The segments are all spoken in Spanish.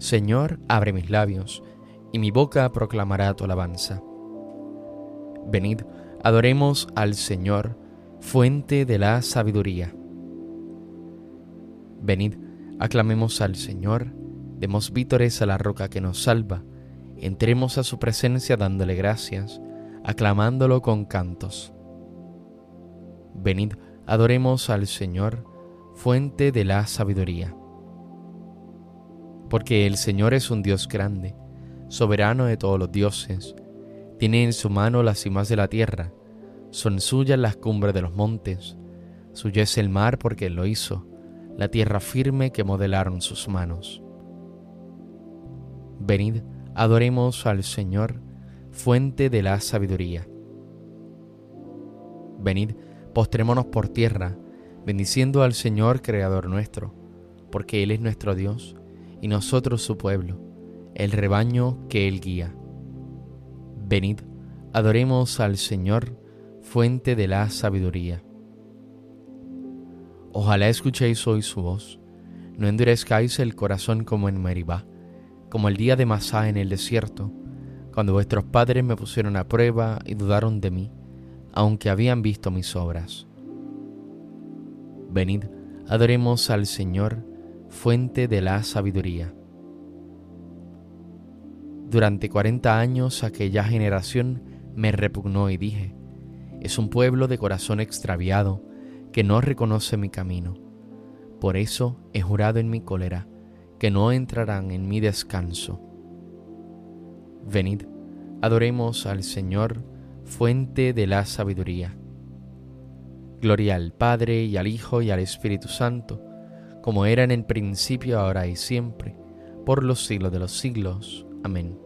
Señor, abre mis labios, y mi boca proclamará tu alabanza. Venid, adoremos al Señor, fuente de la sabiduría. Venid, aclamemos al Señor, demos vítores a la roca que nos salva, entremos a su presencia dándole gracias, aclamándolo con cantos. Venid, adoremos al Señor, fuente de la sabiduría. Porque el Señor es un Dios grande, soberano de todos los dioses, tiene en su mano las cimas de la tierra, son suyas las cumbres de los montes, suyo es el mar porque él lo hizo, la tierra firme que modelaron sus manos. Venid, adoremos al Señor, fuente de la sabiduría. Venid, postrémonos por tierra, bendiciendo al Señor, Creador nuestro, porque Él es nuestro Dios y nosotros su pueblo, el rebaño que Él guía. Venid, adoremos al Señor, fuente de la sabiduría. Ojalá escuchéis hoy su voz, no endurezcáis el corazón como en Meribá, como el día de Masá en el desierto, cuando vuestros padres me pusieron a prueba y dudaron de mí, aunque habían visto mis obras. Venid, adoremos al Señor, fuente de la sabiduría. Durante cuarenta años aquella generación me repugnó y dije, es un pueblo de corazón extraviado que no reconoce mi camino. Por eso he jurado en mi cólera que no entrarán en mi descanso. Venid, adoremos al Señor, fuente de la sabiduría. Gloria al Padre y al Hijo y al Espíritu Santo, como era en el principio, ahora y siempre, por los siglos de los siglos. Amén.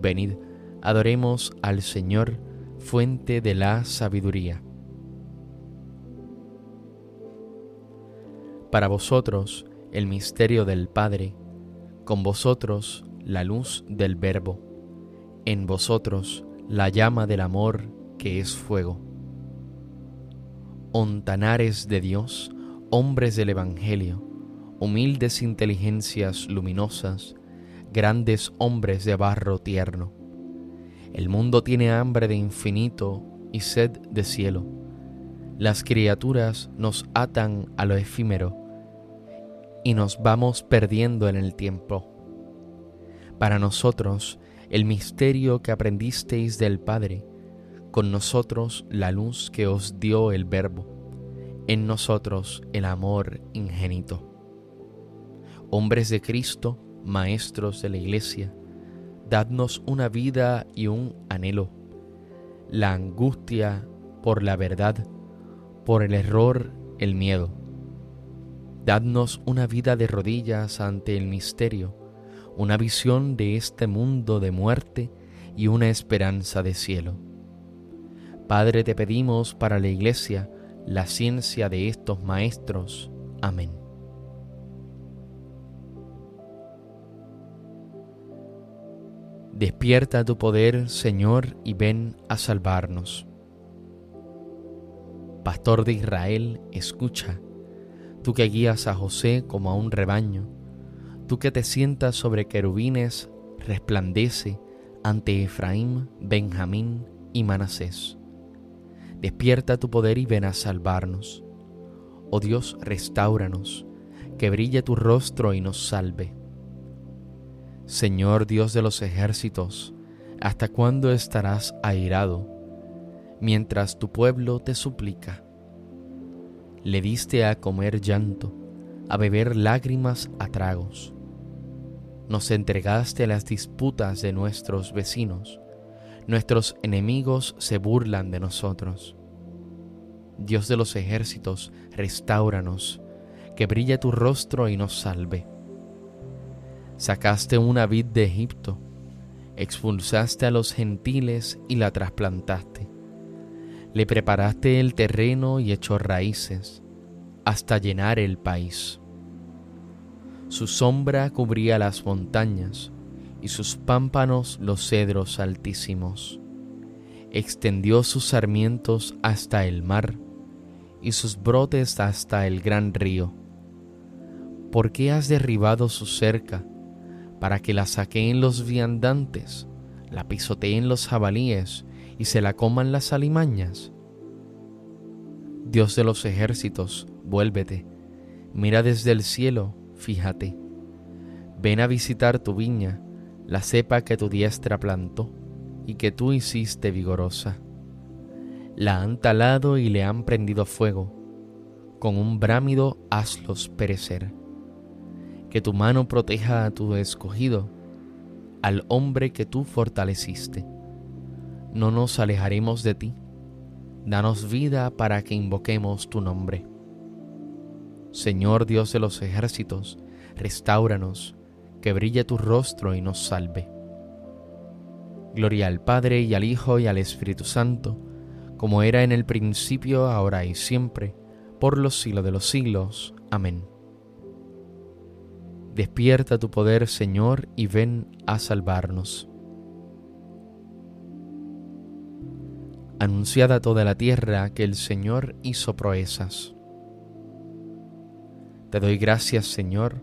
Venid, adoremos al Señor, fuente de la sabiduría. Para vosotros el misterio del Padre, con vosotros la luz del Verbo, en vosotros la llama del amor que es fuego. Ontanares de Dios, hombres del Evangelio, humildes inteligencias luminosas, grandes hombres de barro tierno. El mundo tiene hambre de infinito y sed de cielo. Las criaturas nos atan a lo efímero y nos vamos perdiendo en el tiempo. Para nosotros, el misterio que aprendisteis del Padre, con nosotros la luz que os dio el Verbo, en nosotros el amor ingenito. Hombres de Cristo, maestros de la Iglesia, dadnos una vida y un anhelo, la angustia por la verdad, por el error, el miedo. Dadnos una vida de rodillas ante el misterio, una visión de este mundo de muerte y una esperanza de cielo. Padre, te pedimos para la Iglesia la ciencia de estos maestros. Amén. Despierta tu poder, Señor, y ven a salvarnos. Pastor de Israel, escucha, tú que guías a José como a un rebaño, tú que te sientas sobre querubines, resplandece ante Efraín, Benjamín y Manasés. Despierta tu poder y ven a salvarnos. Oh Dios, restauranos, que brille tu rostro y nos salve. Señor Dios de los ejércitos, ¿hasta cuándo estarás airado mientras tu pueblo te suplica? Le diste a comer llanto, a beber lágrimas a tragos. Nos entregaste a las disputas de nuestros vecinos. Nuestros enemigos se burlan de nosotros. Dios de los ejércitos, restauranos, que brille tu rostro y nos salve. Sacaste una vid de Egipto, expulsaste a los gentiles y la trasplantaste le preparaste el terreno y echó raíces hasta llenar el país. Su sombra cubría las montañas y sus pámpanos los cedros altísimos. Extendió sus sarmientos hasta el mar y sus brotes hasta el gran río. ¿Por qué has derribado su cerca para que la saqueen los viandantes, la pisoteen los jabalíes y se la coman las alimañas? Dios de los ejércitos, vuélvete, mira desde el cielo, fíjate. Ven a visitar tu viña, la cepa que tu diestra plantó y que tú hiciste vigorosa. La han talado y le han prendido fuego, con un brámido hazlos perecer. Que tu mano proteja a tu escogido, al hombre que tú fortaleciste no nos alejaremos de ti. Danos vida para que invoquemos tu nombre. Señor Dios de los ejércitos, restauranos, que brille tu rostro y nos salve. Gloria al Padre y al Hijo y al Espíritu Santo, como era en el principio, ahora y siempre, por los siglos de los siglos. Amén. Despierta tu poder, Señor, y ven a salvarnos. anunciad a toda la tierra que el Señor hizo proezas. Te doy gracias, Señor,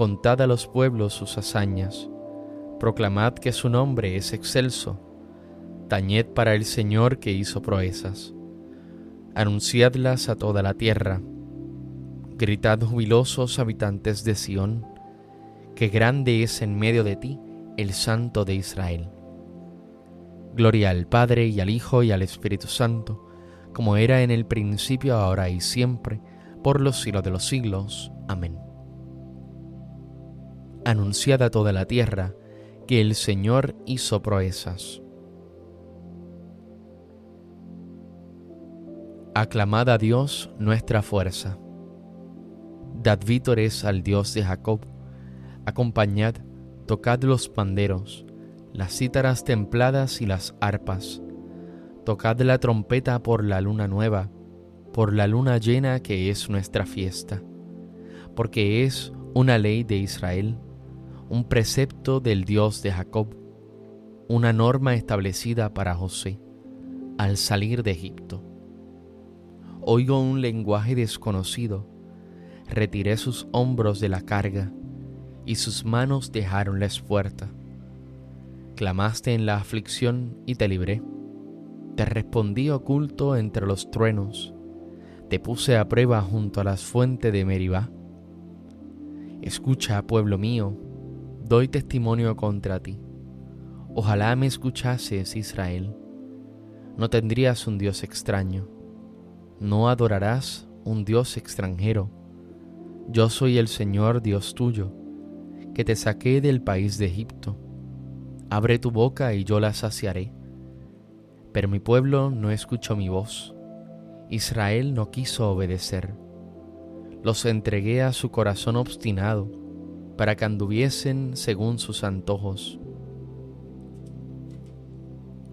contad a los pueblos sus hazañas, proclamad que su nombre es excelso, tañed para el Señor que hizo proezas, anunciadlas a toda la tierra, gritad jubilosos habitantes de Sión, que grande es en medio de ti el Santo de Israel. Gloria al Padre y al Hijo y al Espíritu Santo, como era en el principio, ahora y siempre, por los siglos de los siglos. Amén. Anunciad a toda la tierra que el Señor hizo proezas. Aclamad a Dios nuestra fuerza. Dad vítores al Dios de Jacob. Acompañad, tocad los panderos las cítaras templadas y las arpas. Tocad la trompeta por la luna nueva, por la luna llena que es nuestra fiesta, porque es una ley de Israel, un precepto del Dios de Jacob, una norma establecida para José al salir de Egipto. Oigo un lenguaje desconocido, retiré sus hombros de la carga y sus manos dejaron la espuerta clamaste en la aflicción y te libré. Te respondí oculto entre los truenos, te puse a prueba junto a las fuentes de Meribá. Escucha, pueblo mío, doy testimonio contra ti. Ojalá me escuchases, Israel. No tendrías un Dios extraño, no adorarás un Dios extranjero. Yo soy el Señor Dios tuyo, que te saqué del país de Egipto Abre tu boca y yo la saciaré. Pero mi pueblo no escuchó mi voz. Israel no quiso obedecer. Los entregué a su corazón obstinado para que anduviesen según sus antojos.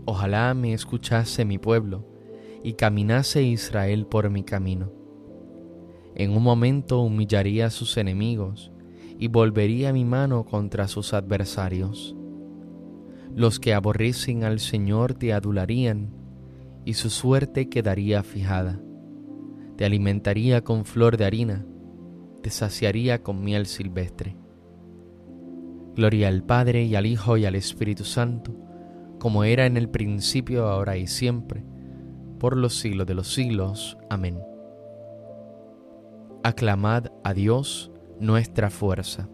Ojalá me escuchase mi pueblo y caminase Israel por mi camino. En un momento humillaría a sus enemigos y volvería mi mano contra sus adversarios. Los que aborrecen al Señor te adularían y su suerte quedaría fijada. Te alimentaría con flor de harina, te saciaría con miel silvestre. Gloria al Padre y al Hijo y al Espíritu Santo, como era en el principio, ahora y siempre, por los siglos de los siglos. Amén. Aclamad a Dios nuestra fuerza.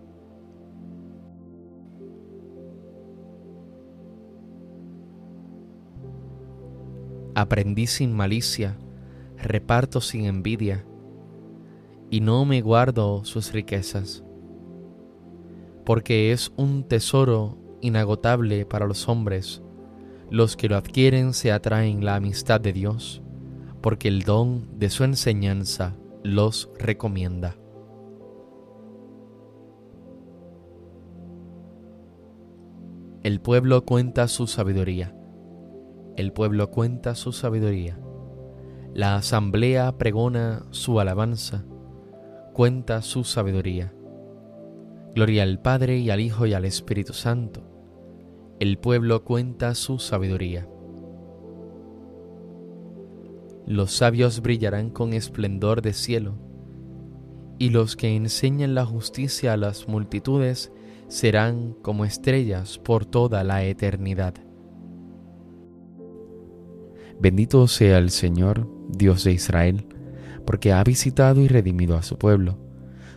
Aprendí sin malicia, reparto sin envidia, y no me guardo sus riquezas, porque es un tesoro inagotable para los hombres. Los que lo adquieren se atraen la amistad de Dios, porque el don de su enseñanza los recomienda. El pueblo cuenta su sabiduría. El pueblo cuenta su sabiduría. La asamblea pregona su alabanza, cuenta su sabiduría. Gloria al Padre y al Hijo y al Espíritu Santo. El pueblo cuenta su sabiduría. Los sabios brillarán con esplendor de cielo, y los que enseñan la justicia a las multitudes serán como estrellas por toda la eternidad. Bendito sea el Señor, Dios de Israel, porque ha visitado y redimido a su pueblo,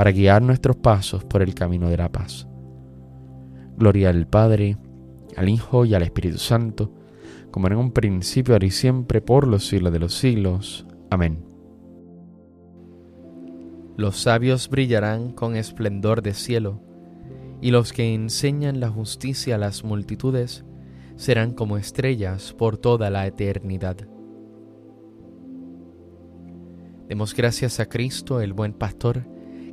para guiar nuestros pasos por el camino de la paz. Gloria al Padre, al Hijo y al Espíritu Santo, como en un principio, ahora y siempre, por los siglos de los siglos. Amén. Los sabios brillarán con esplendor de cielo, y los que enseñan la justicia a las multitudes serán como estrellas por toda la eternidad. Demos gracias a Cristo, el buen pastor,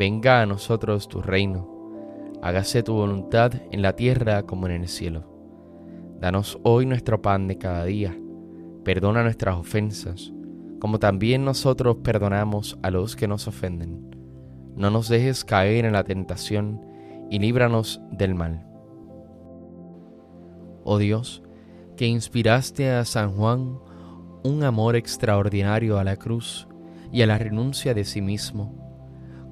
Venga a nosotros tu reino. Hágase tu voluntad en la tierra como en el cielo. Danos hoy nuestro pan de cada día. Perdona nuestras ofensas como también nosotros perdonamos a los que nos ofenden. No nos dejes caer en la tentación y líbranos del mal. Oh Dios, que inspiraste a San Juan un amor extraordinario a la cruz y a la renuncia de sí mismo,